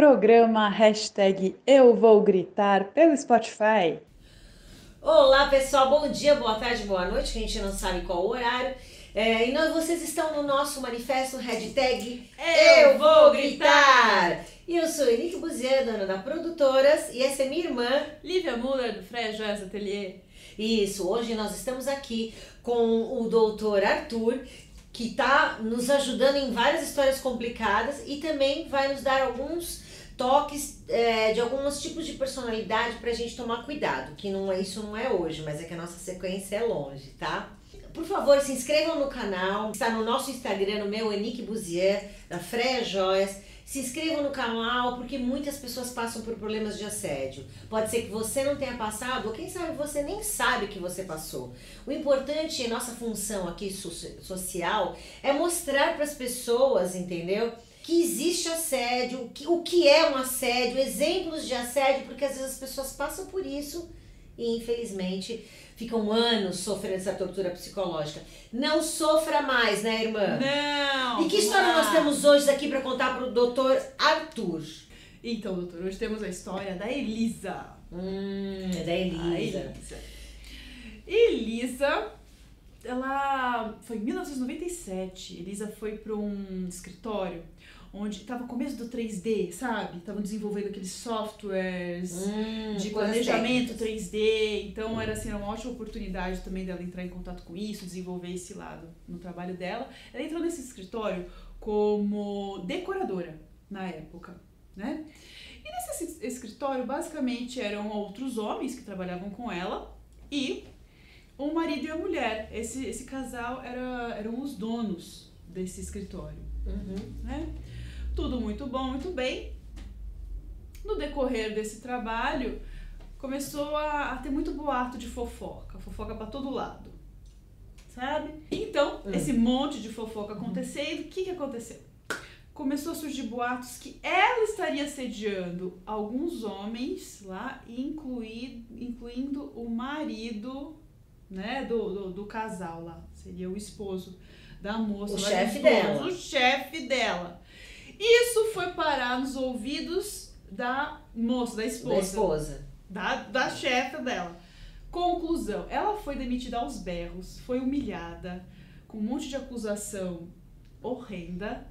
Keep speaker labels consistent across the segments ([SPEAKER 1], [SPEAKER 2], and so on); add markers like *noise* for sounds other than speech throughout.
[SPEAKER 1] programa hashtag Eu Vou Gritar pelo Spotify.
[SPEAKER 2] Olá pessoal, bom dia, boa tarde, boa noite, que a gente não sabe qual o horário. É, e nós, vocês estão no nosso manifesto hashtag Eu Vou Gritar. E eu sou Henrique Buzier, dona da Produtoras, e essa é minha irmã.
[SPEAKER 3] Lívia Muller, do Freia Joias Atelier.
[SPEAKER 2] Isso, hoje nós estamos aqui com o doutor Arthur, que está nos ajudando em várias histórias complicadas e também vai nos dar alguns toques é, de alguns tipos de personalidade para a gente tomar cuidado, que não é isso não é hoje, mas é que a nossa sequência é longe, tá? Por favor, se inscrevam no canal, está no nosso Instagram, no meu Enique Buzier, da Freia Joias. Se inscrevam no canal, porque muitas pessoas passam por problemas de assédio. Pode ser que você não tenha passado, ou quem sabe você nem sabe que você passou. O importante, nossa função aqui social, é mostrar para as pessoas, entendeu? Que existe assédio, que, o que é um assédio, exemplos de assédio, porque às vezes as pessoas passam por isso e infelizmente ficam anos sofrendo essa tortura psicológica. Não sofra mais, né, irmã?
[SPEAKER 3] Não!
[SPEAKER 2] E que história
[SPEAKER 3] não.
[SPEAKER 2] nós temos hoje aqui para contar pro doutor Arthur?
[SPEAKER 3] Então, doutor, hoje temos a história da Elisa.
[SPEAKER 2] Hum, é da Elisa.
[SPEAKER 3] A Elisa. Elisa, ela foi em 1997. Elisa foi para um escritório onde estava começo do 3D, sabe? Estavam desenvolvendo aqueles softwares
[SPEAKER 2] Hum,
[SPEAKER 3] de planejamento
[SPEAKER 2] técnicas.
[SPEAKER 3] 3D. Então era assim, era uma ótima oportunidade também dela entrar em contato com isso, desenvolver esse lado no trabalho dela. Ela entrou nesse escritório como decoradora na época, né? E nesse escritório basicamente eram outros homens que trabalhavam com ela e o marido e a mulher. Esse, esse casal era, eram os donos desse escritório
[SPEAKER 2] Uhum.
[SPEAKER 3] né? Tudo muito bom, muito bem. No decorrer desse trabalho, começou a, a ter muito boato de fofoca, fofoca para todo lado, sabe? Então,
[SPEAKER 2] Hum.
[SPEAKER 3] esse monte de fofoca acontecendo, o que, que aconteceu? Começou a surgir boatos que ela estaria assediando alguns homens lá, inclui, incluindo o marido né, do, do, do casal lá, seria o esposo da moça.
[SPEAKER 2] O chefe
[SPEAKER 3] esposo,
[SPEAKER 2] dela.
[SPEAKER 3] O chefe dela. Isso foi parar nos ouvidos da moça, da
[SPEAKER 2] Da
[SPEAKER 3] esposa,
[SPEAKER 2] esposa.
[SPEAKER 3] da, da chefe dela. Conclusão, ela foi demitida aos berros, foi humilhada, com um monte de acusação horrenda,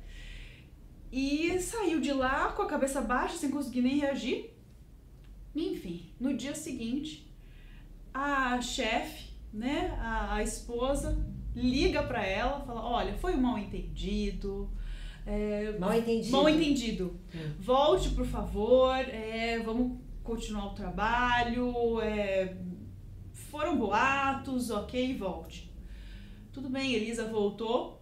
[SPEAKER 3] e saiu de lá com a cabeça baixa, sem conseguir nem reagir. Enfim, no dia seguinte, a chefe, né, a, a esposa, liga pra ela, fala, olha, foi um mal entendido, é,
[SPEAKER 2] Mal entendido.
[SPEAKER 3] Mal entendido.
[SPEAKER 2] Hum.
[SPEAKER 3] Volte, por favor. é, vamos continuar o trabalho. é, foram boatos, ok, volte. Tudo bem, Elisa voltou.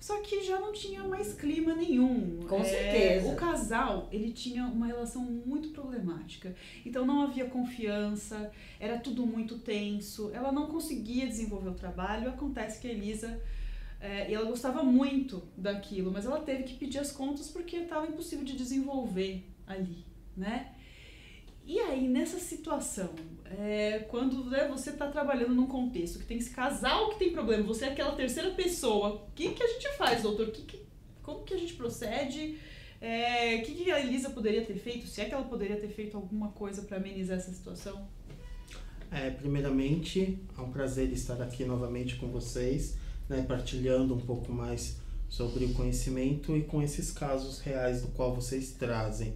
[SPEAKER 3] Só que já não tinha mais clima nenhum.
[SPEAKER 2] Com
[SPEAKER 3] É,
[SPEAKER 2] certeza.
[SPEAKER 3] O casal, ele tinha uma relação muito problemática. Então não havia confiança, era tudo muito tenso. Ela não conseguia desenvolver o trabalho. Acontece que a Elisa é, e ela gostava muito daquilo, mas ela teve que pedir as contas porque estava impossível de desenvolver ali, né? E aí, nessa situação, é, quando né, você está trabalhando num contexto que tem esse casal que tem problema, você é aquela terceira pessoa, o que, que a gente faz, doutor? Que, que- como que a gente procede? É, O que, que a Elisa poderia ter feito? Se é que ela poderia ter feito alguma coisa para amenizar essa situação?
[SPEAKER 4] É, primeiramente, é um prazer estar aqui novamente com vocês, né, partilhando um pouco mais sobre o conhecimento e com esses casos reais do qual vocês trazem.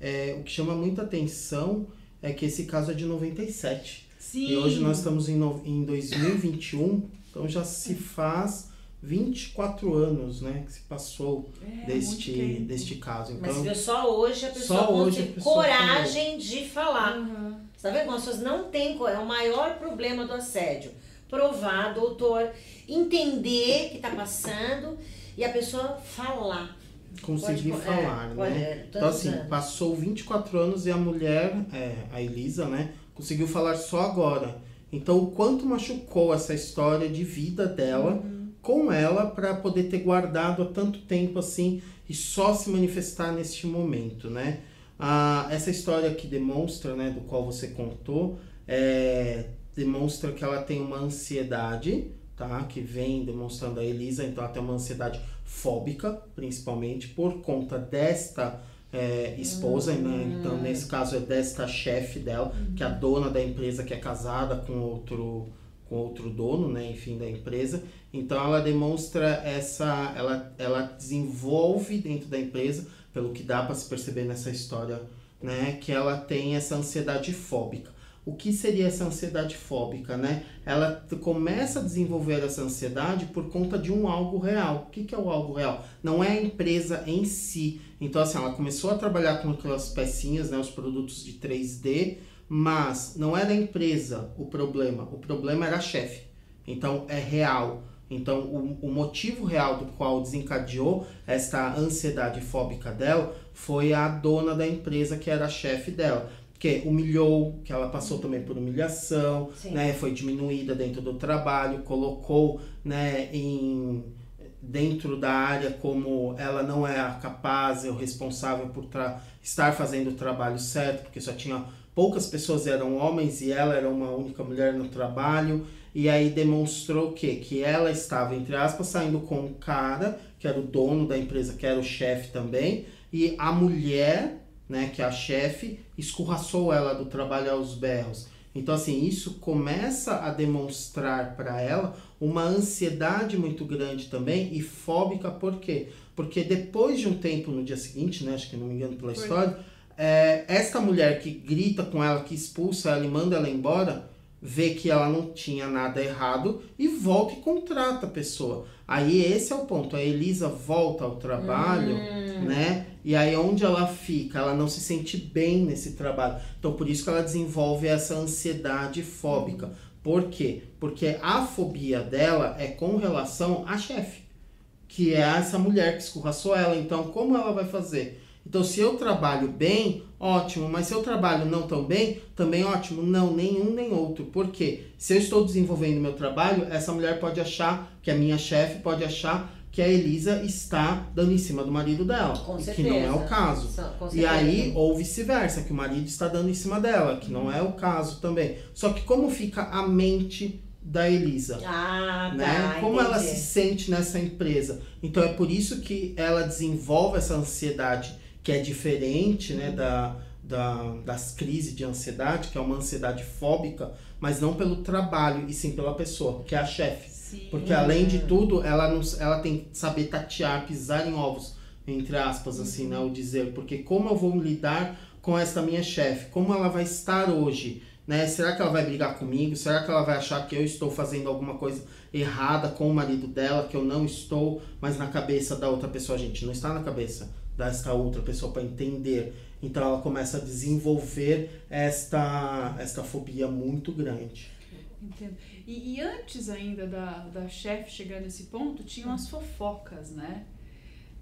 [SPEAKER 4] É, o que chama muita atenção é que esse caso é de 97
[SPEAKER 3] Sim.
[SPEAKER 4] e hoje nós estamos em, no, em 2021, então já se faz 24 anos, né, que se passou
[SPEAKER 3] É,
[SPEAKER 4] deste, deste caso.
[SPEAKER 2] Mas
[SPEAKER 4] Então,
[SPEAKER 2] viu, só hoje a pessoa
[SPEAKER 4] Só hoje pessoa
[SPEAKER 2] coragem de falar.
[SPEAKER 3] Aham.
[SPEAKER 2] Você tá vendo como as pessoas não têm É o maior problema do assédio. Provar, doutor, entender que tá passando e a pessoa falar.
[SPEAKER 4] conseguir
[SPEAKER 2] Pode-
[SPEAKER 4] falar,
[SPEAKER 2] é, pode-
[SPEAKER 4] né?
[SPEAKER 2] é,
[SPEAKER 4] Então assim,
[SPEAKER 2] anos.
[SPEAKER 4] passou 24 anos e a mulher, é, a Elisa, né, conseguiu falar só agora. Então o quanto machucou essa história de vida dela
[SPEAKER 2] Uhum.
[SPEAKER 4] com ela para poder ter guardado há tanto tempo assim e só se manifestar neste momento, né? Ah, essa história que demonstra, né, do qual você contou, é, demonstra que ela tem uma ansiedade, tá? Que vem demonstrando a Elisa, então ela tem uma ansiedade fóbica, principalmente por conta desta é, esposa, né?
[SPEAKER 2] Hum.
[SPEAKER 4] Então, nesse caso, é desta chefe dela, que é a dona da empresa que é casada com outro com outro dono, né, enfim, da empresa. Então ela demonstra essa, ela, ela desenvolve dentro da empresa, pelo que dá para se perceber nessa história, né, que ela tem essa ansiedade fóbica. O que seria essa ansiedade fóbica, né? Ela começa a desenvolver essa ansiedade por conta de um algo real. O que, que é o algo real? Não é a empresa em si. Então, assim, ela começou a trabalhar com aquelas pecinhas, né, os produtos de 3D, mas não era a empresa o problema, o problema era a chefe. Então é real. Então o, o motivo real do qual desencadeou esta ansiedade fóbica dela foi a dona da empresa que era a chefe dela. Que humilhou, que ela passou também por humilhação,
[SPEAKER 2] Sim.
[SPEAKER 4] né, foi diminuída dentro do trabalho, colocou né, em, dentro da área como ela não é a capaz, é o responsável por estar fazendo o trabalho certo, porque só tinha poucas pessoas eram homens e ela era uma única mulher no trabalho. E aí demonstrou o quê? Que ela estava, entre aspas, saindo com um cara, que era o dono da empresa, que era o chefe também, e a mulher, né, que é a chefe, escorraçou ela do trabalho aos berros. Então, assim, isso começa a demonstrar para ela uma ansiedade muito grande também e fóbica, por quê? Porque depois de um tempo, no dia seguinte, né, acho que não me engano pela
[SPEAKER 3] Foi.
[SPEAKER 4] história, é, esta mulher que grita com ela, que expulsa ela e manda ela embora, vê que ela não tinha nada errado e volta e contrata a pessoa. Aí esse é o ponto. A Elisa volta ao trabalho,
[SPEAKER 2] Hum.
[SPEAKER 4] né? E aí onde ela fica, ela não se sente bem nesse trabalho. Então por isso que ela desenvolve essa ansiedade fóbica. Por quê? Porque a fobia dela é com relação à chefe, que é essa mulher que escorraçou ela. Então como ela vai fazer? Então, se eu trabalho bem, ótimo, mas se eu trabalho não tão bem, também ótimo. Não, nenhum nem outro. Por quê? Se eu estou desenvolvendo meu trabalho, essa mulher pode achar, que a minha chefe pode achar que a Elisa está dando em cima do marido dela.
[SPEAKER 2] Com certeza.
[SPEAKER 4] que não é o caso. E aí, ou vice-versa, que o marido está dando em cima dela, que não é o caso também. Só que como fica a mente da Elisa?
[SPEAKER 2] Ah, tá.
[SPEAKER 4] né? Como ela
[SPEAKER 2] entendi.
[SPEAKER 4] se sente nessa empresa. Então é por isso que ela desenvolve essa ansiedade que é diferente né, da, da, das crises de ansiedade, que é uma ansiedade fóbica, mas não pelo trabalho e sim pela pessoa, que é a chefe.
[SPEAKER 3] Sim.
[SPEAKER 4] Porque além de tudo, ela, não, ela tem que saber tatear, pisar em ovos, entre aspas, assim, né? O dizer. Porque como eu vou lidar com essa minha chefe? Como ela vai estar hoje? Né? Será que ela vai brigar comigo? Será que ela vai achar que eu estou fazendo alguma coisa errada com o marido dela, que eu não estou, mas na cabeça da outra pessoa, gente, não está na cabeça desta outra pessoa para entender. Então ela começa a desenvolver esta, esta fobia muito grande.
[SPEAKER 3] Entendo. E, e antes ainda da, da chefe chegar nesse ponto, tinham as fofocas, né?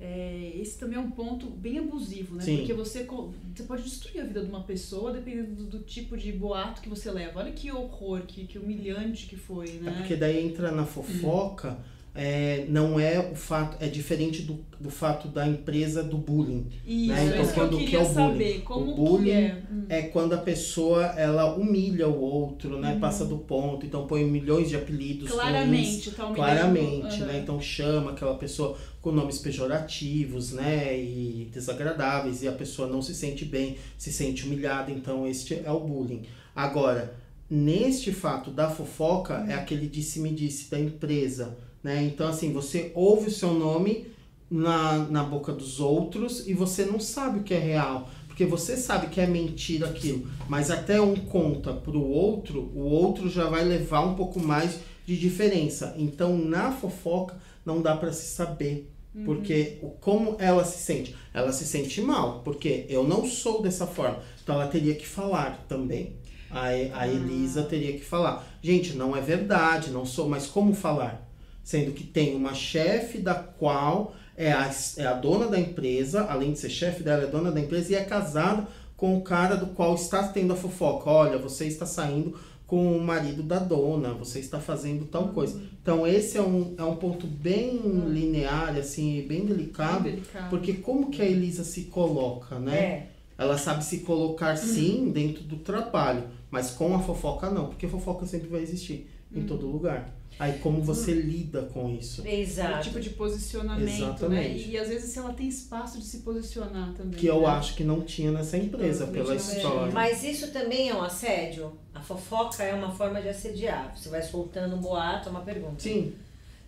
[SPEAKER 3] É, esse também é um ponto bem abusivo, né?
[SPEAKER 4] Sim.
[SPEAKER 3] Porque você, você pode destruir a vida de uma pessoa dependendo do, do tipo de boato que você leva. Olha que horror, que, que humilhante que foi, né?
[SPEAKER 4] É porque daí entra na fofoca, é, não é o fato, é diferente do, do fato da empresa do bullying.
[SPEAKER 3] Isso,
[SPEAKER 4] né?
[SPEAKER 3] é
[SPEAKER 4] Então,
[SPEAKER 3] isso que eu
[SPEAKER 4] quando- que
[SPEAKER 3] queria
[SPEAKER 4] é o bullying?
[SPEAKER 3] saber. Como
[SPEAKER 4] O bullying
[SPEAKER 3] que é? Hum.
[SPEAKER 4] É quando a pessoa ela humilha o outro, né? Passa do ponto, então põe milhões de apelidos. ruins.
[SPEAKER 3] Claramente, tá humilhando.
[SPEAKER 4] Claramente,
[SPEAKER 3] Aham.
[SPEAKER 4] né? Então chama aquela pessoa com nomes pejorativos, né? E desagradáveis, e a pessoa não se sente bem, se sente humilhada, então este é o bullying. Agora, neste fato da fofoca, é aquele disse-me-disse da empresa, né? Então, assim, você ouve o seu nome na, na boca dos outros e você não sabe o que é real. Porque você sabe que é mentira aquilo, mas até um conta pro outro, o outro já vai levar um pouco mais de diferença. Então, na fofoca, não dá para se saber. Porque o, como ela se sente? Ela se sente mal, porque eu não sou dessa forma. Então, ela teria que falar também. A, a Elisa teria que falar. Gente, não é verdade, não sou, mas como falar? Sendo que tem uma chefe da qual é a, é a dona da empresa, além de ser chefe dela, é dona da empresa e é casada com o cara do qual está tendo a fofoca. Olha, você está saindo com o marido da dona, você está fazendo tal coisa. Então esse é um, é um ponto bem linear, assim, bem delicado,
[SPEAKER 3] Bem delicado.
[SPEAKER 4] porque como que a Elisa se coloca, né?
[SPEAKER 2] É.
[SPEAKER 4] Ela sabe se colocar sim dentro do trabalho, mas com a fofoca não, porque fofoca sempre vai existir. em todo lugar. Aí como você lida com isso?
[SPEAKER 3] O
[SPEAKER 2] Exato.
[SPEAKER 3] tipo de posicionamento, né?
[SPEAKER 4] Exatamente.
[SPEAKER 3] E, e às vezes se ela tem espaço de se posicionar também.
[SPEAKER 4] Que eu
[SPEAKER 3] né?
[SPEAKER 4] acho que não tinha nessa empresa, pela história.
[SPEAKER 2] Mas isso também é um assédio? A fofoca é uma forma de assediar. Você vai soltando um boato, é uma pergunta.
[SPEAKER 4] Sim,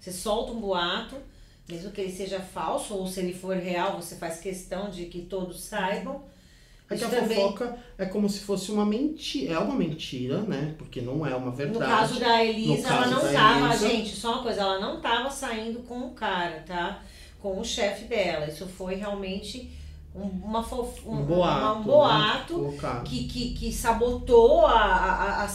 [SPEAKER 2] Você solta um boato, mesmo que ele seja falso, ou se ele for real, você faz questão de que todos saibam.
[SPEAKER 4] É que a
[SPEAKER 2] também-
[SPEAKER 4] fofoca é como se fosse uma mentira. É uma mentira, né? Porque não é uma verdade.
[SPEAKER 2] No caso da Elisa,
[SPEAKER 4] No
[SPEAKER 2] ela
[SPEAKER 4] caso
[SPEAKER 2] não tava,
[SPEAKER 4] Elisa-
[SPEAKER 2] gente, só uma coisa, ela não tava saindo com o cara, tá? Com o chefe dela. Isso foi realmente um, uma fof...
[SPEAKER 4] um boato.
[SPEAKER 2] uma- um
[SPEAKER 4] né?
[SPEAKER 2] boato
[SPEAKER 4] Colocado.
[SPEAKER 2] que, que, que sabotou a, a, a,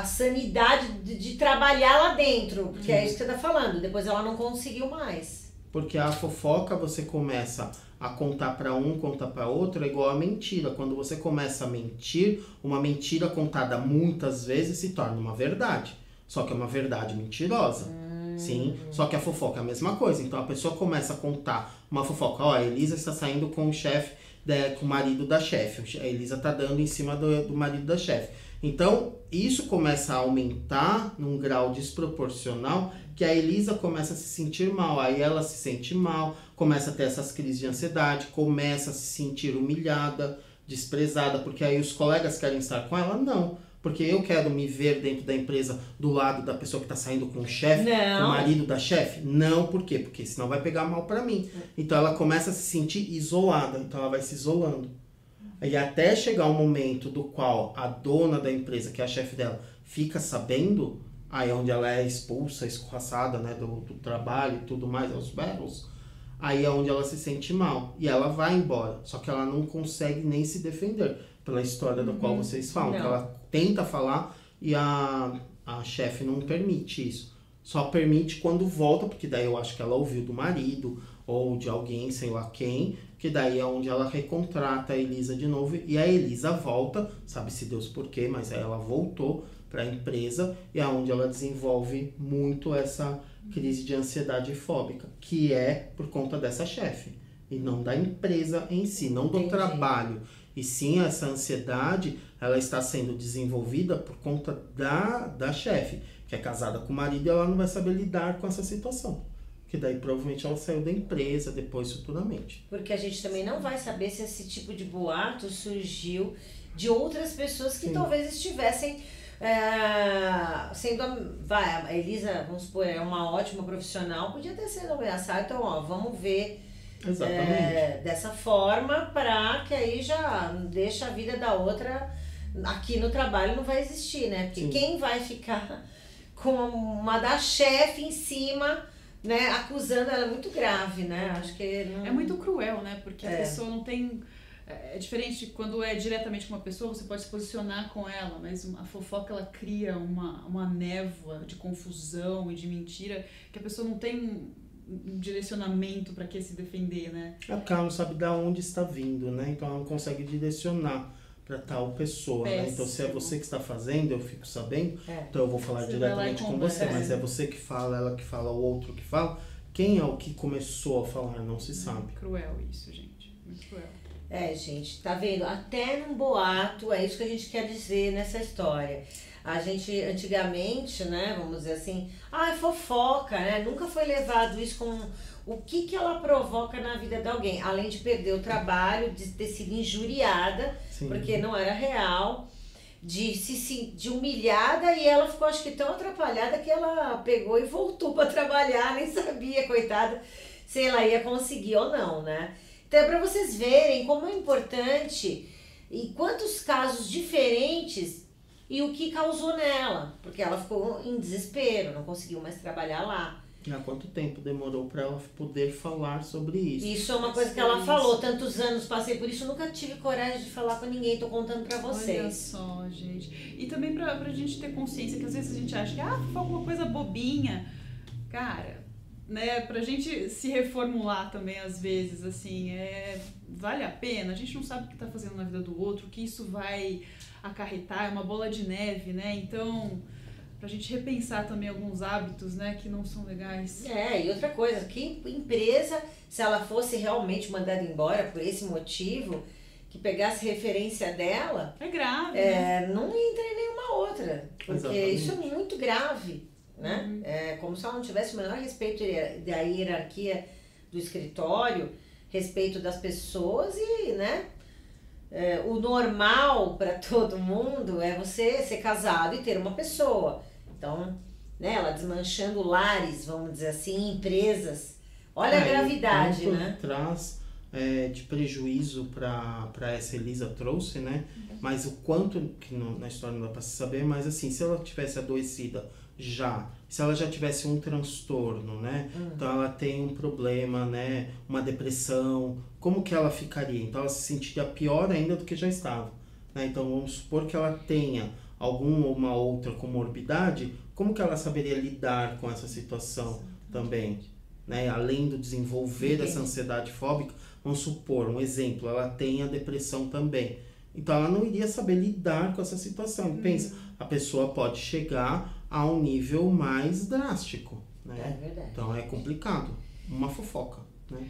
[SPEAKER 2] a sanidade de, de trabalhar lá dentro. Porque é isso que você tá falando. Depois ela não conseguiu mais.
[SPEAKER 4] Porque a fofoca você começa a contar pra um, contar pra outro, é igual a mentira. Quando você começa a mentir, uma mentira contada muitas vezes se torna uma verdade. Só que é uma verdade mentirosa. Sim, só que a fofoca é a mesma coisa. Então a pessoa começa a contar uma fofoca. Ó, a Elisa está saindo com o chefe, da- com o marido da chefe. A Elisa tá dando em cima do, do marido da chefe. Então, isso começa a aumentar num grau desproporcional que a Elisa começa a se sentir mal. Aí ela se sente mal, começa a ter essas crises de ansiedade, começa a se sentir humilhada, desprezada, porque aí os colegas querem estar com ela? Não. Porque eu quero me ver dentro da empresa do lado da pessoa que está saindo com o chefe, com o marido da chefe? Não, por quê? Porque senão vai pegar mal pra mim. Então ela começa a se sentir isolada, então ela vai se isolando. E até chegar um momento do qual a dona da empresa, que é a chefe dela, fica sabendo, aí é onde ela é expulsa, escorraçada, né, do, do trabalho e tudo mais, aos berros, aí é onde ela se sente mal. E ela vai embora. Só que ela não consegue nem se defender pela história da qual vocês falam. Ela tenta falar e a, a chefe não permite isso. Só permite quando volta, porque daí eu acho que ela ouviu do marido ou de alguém, sei lá quem, que daí é onde ela recontrata a Elisa de novo e a Elisa volta, sabe-se Deus por quê, mas aí ela voltou para a empresa e é onde ela desenvolve muito essa crise de ansiedade fóbica, que é por conta dessa chefe e não da empresa em si, não do
[SPEAKER 2] Entendi.
[SPEAKER 4] trabalho. E sim, essa ansiedade, ela está sendo desenvolvida por conta da, da chefe, que é casada com o marido e ela não vai saber lidar com essa situação. Que daí provavelmente ela saiu da empresa depois futuramente.
[SPEAKER 2] Porque a gente também não vai saber se esse tipo de boato surgiu de outras pessoas que
[SPEAKER 4] Sim.
[SPEAKER 2] talvez estivessem é, sendo. Vai, a Elisa, vamos supor, é uma ótima profissional, podia ter sido ameaçada. Então, ó, vamos ver é, dessa forma para que aí já deixa a vida da outra aqui no trabalho não vai existir, né? Porque
[SPEAKER 4] Sim.
[SPEAKER 2] quem vai ficar *laughs* com uma da chefe em cima, né, acusando ela é muito grave, né? Acho que não...
[SPEAKER 3] É muito cruel, né? Porque a
[SPEAKER 2] É.
[SPEAKER 3] pessoa não tem. É é diferente de quando é diretamente com uma pessoa, você pode se posicionar com ela, mas a fofoca ela cria uma, uma névoa de confusão e de mentira que a pessoa não tem um, um direcionamento para que se defender, né?
[SPEAKER 4] É porque ela não sabe de onde está vindo, né? Então ela não consegue direcionar para tal pessoa, né? Então se é você que está fazendo, eu fico sabendo,
[SPEAKER 2] É.
[SPEAKER 4] então eu vou falar
[SPEAKER 3] Você
[SPEAKER 4] diretamente com você, mas é você que fala, ela que fala, o outro que fala. Quem é o que começou a falar, não se sabe.
[SPEAKER 3] Cruel isso, gente. Muito cruel.
[SPEAKER 2] É, gente, tá vendo? Até num boato, é isso que a gente quer dizer nessa história. A gente, antigamente, né, vamos dizer assim, ah, é fofoca, né? Nunca foi levado isso com o que que ela provoca na vida de alguém. Além de perder o trabalho, de ter sido injuriada,
[SPEAKER 4] Sim.
[SPEAKER 2] porque não era real, de se se- de humilhada e ela ficou acho que tão atrapalhada que ela pegou e voltou para trabalhar, nem sabia, coitada, se ela ia conseguir ou não, né? Então é para vocês verem como é importante e quantos casos diferentes e o que causou nela, porque ela ficou em desespero, não conseguiu mais trabalhar lá.
[SPEAKER 4] Há quanto tempo demorou para ela poder falar sobre isso?
[SPEAKER 2] Isso é uma coisa que ela
[SPEAKER 3] Isso.
[SPEAKER 2] falou, tantos anos passei por isso, nunca tive coragem de falar com ninguém, tô contando para
[SPEAKER 3] Olha
[SPEAKER 2] vocês.
[SPEAKER 3] só, gente. E também pra, pra gente ter consciência que às vezes a gente acha que ah, foi alguma coisa bobinha. Cara, né, pra gente se reformular também às vezes, assim, é, vale a pena? A gente não sabe o que tá fazendo na vida do outro, o que isso vai acarretar, é uma bola de neve, né? Então, pra gente repensar também alguns hábitos, né, que não são legais.
[SPEAKER 2] É, e outra coisa, que empresa, se ela fosse realmente mandada embora por esse motivo, que pegasse referência dela,
[SPEAKER 3] É grave, né?
[SPEAKER 2] é, não entra em nenhuma outra. Porque
[SPEAKER 4] Exatamente.
[SPEAKER 2] isso é muito grave, né?
[SPEAKER 3] Uhum.
[SPEAKER 2] É como se ela não tivesse o menor respeito da hierarquia do escritório, respeito das pessoas e, né? é, o normal para *laughs* todo mundo é você ser casado e ter uma pessoa. Então, né, ela desmanchando lares, vamos dizer assim, empresas. Olha a
[SPEAKER 4] É,
[SPEAKER 2] gravidade,
[SPEAKER 4] quanto
[SPEAKER 2] né?
[SPEAKER 4] traz é, de prejuízo para essa Elisa trouxe, né?
[SPEAKER 2] Uhum.
[SPEAKER 4] Mas o quanto, que no- na história não dá para se saber, mas assim, se ela tivesse adoecida já, se ela já tivesse um transtorno, né?
[SPEAKER 2] Hum.
[SPEAKER 4] Então ela tem um problema, né? Uma depressão, como que ela ficaria? Então ela se sentiria pior ainda do que já estava. Né? Então vamos supor que ela tenha alguma ou uma outra comorbidade, como que ela saberia lidar com essa situação também? Né? Além do desenvolver
[SPEAKER 2] Entendi.
[SPEAKER 4] dessa ansiedade fóbica, vamos supor, um exemplo, ela tem a depressão também. Então ela não iria saber lidar com essa situação. Pensa, a pessoa pode chegar a um nível mais drástico,
[SPEAKER 2] É
[SPEAKER 4] né?
[SPEAKER 2] verdade.
[SPEAKER 4] Então é complicado. Uma fofoca, né?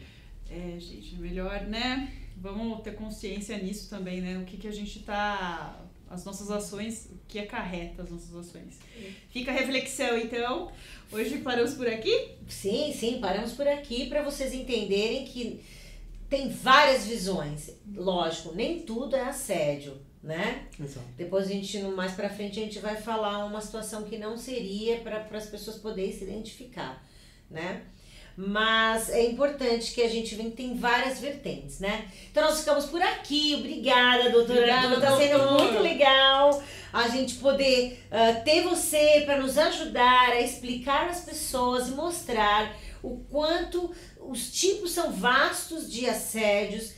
[SPEAKER 3] É, gente, é melhor, né? Vamos ter consciência nisso também, né? O que, que a gente tá. As nossas ações, o que acarreta as nossas ações. Fica a reflexão, então. Hoje paramos por aqui?
[SPEAKER 2] Sim, sim, paramos por aqui para vocês entenderem que tem várias visões. Lógico, nem tudo é assédio, né?
[SPEAKER 4] Exato.
[SPEAKER 2] Depois a gente, no- mais pra frente, a gente vai falar uma situação que não seria para as pessoas poderem se identificar, né? Mas é importante que a gente vê que tem várias vertentes, né? Então nós ficamos por aqui. Obrigada, doutora.
[SPEAKER 3] Obrigada.
[SPEAKER 2] Tá sendo muito legal a gente poder ah, ter você para nos ajudar a explicar às pessoas e mostrar o quanto os tipos são vastos de assédios,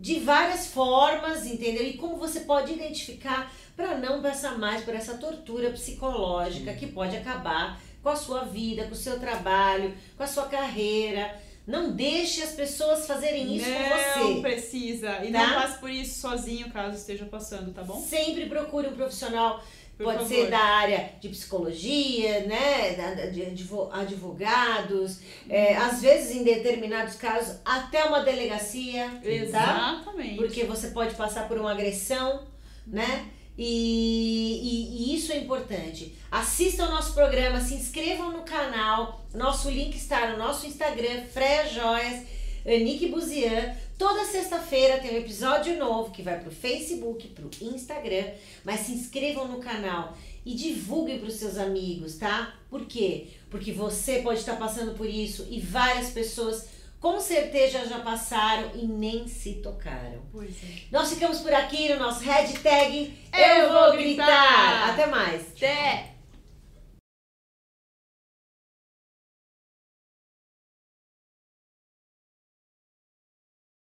[SPEAKER 2] de várias formas, entendeu? E como você pode identificar para não passar mais por essa tortura psicológica que pode acabar com a sua vida, com o seu trabalho, com a sua carreira. Não deixe as pessoas fazerem isso com
[SPEAKER 3] não
[SPEAKER 2] você.
[SPEAKER 3] precisa. E
[SPEAKER 2] Tá?
[SPEAKER 3] não passe por isso sozinho, caso esteja passando, tá bom?
[SPEAKER 2] Sempre procure um profissional
[SPEAKER 3] Por
[SPEAKER 2] Pode
[SPEAKER 3] favor.
[SPEAKER 2] ser da área de psicologia, né? De advo- advogados, é, às vezes em determinados casos até uma delegacia, tá?
[SPEAKER 3] Exatamente.
[SPEAKER 2] Porque você pode passar por uma agressão, né? E, e- e isso é importante. Assistam ao nosso programa, se inscrevam no canal. Nosso link está no nosso Instagram, Freia Joias, Nick Buzian. Toda sexta-feira tem um episódio novo que vai pro Facebook, pro Instagram. Mas se inscrevam no canal e divulguem para os seus amigos, tá? Por quê? Porque você pode estar passando por isso e várias pessoas com certeza já passaram e nem se tocaram.
[SPEAKER 3] Pois é.
[SPEAKER 2] Nós ficamos por aqui no nosso hashtag
[SPEAKER 3] Eu
[SPEAKER 2] Eu
[SPEAKER 3] vou
[SPEAKER 2] Vou
[SPEAKER 3] gritar.
[SPEAKER 2] Gritar. Até mais.
[SPEAKER 3] Até!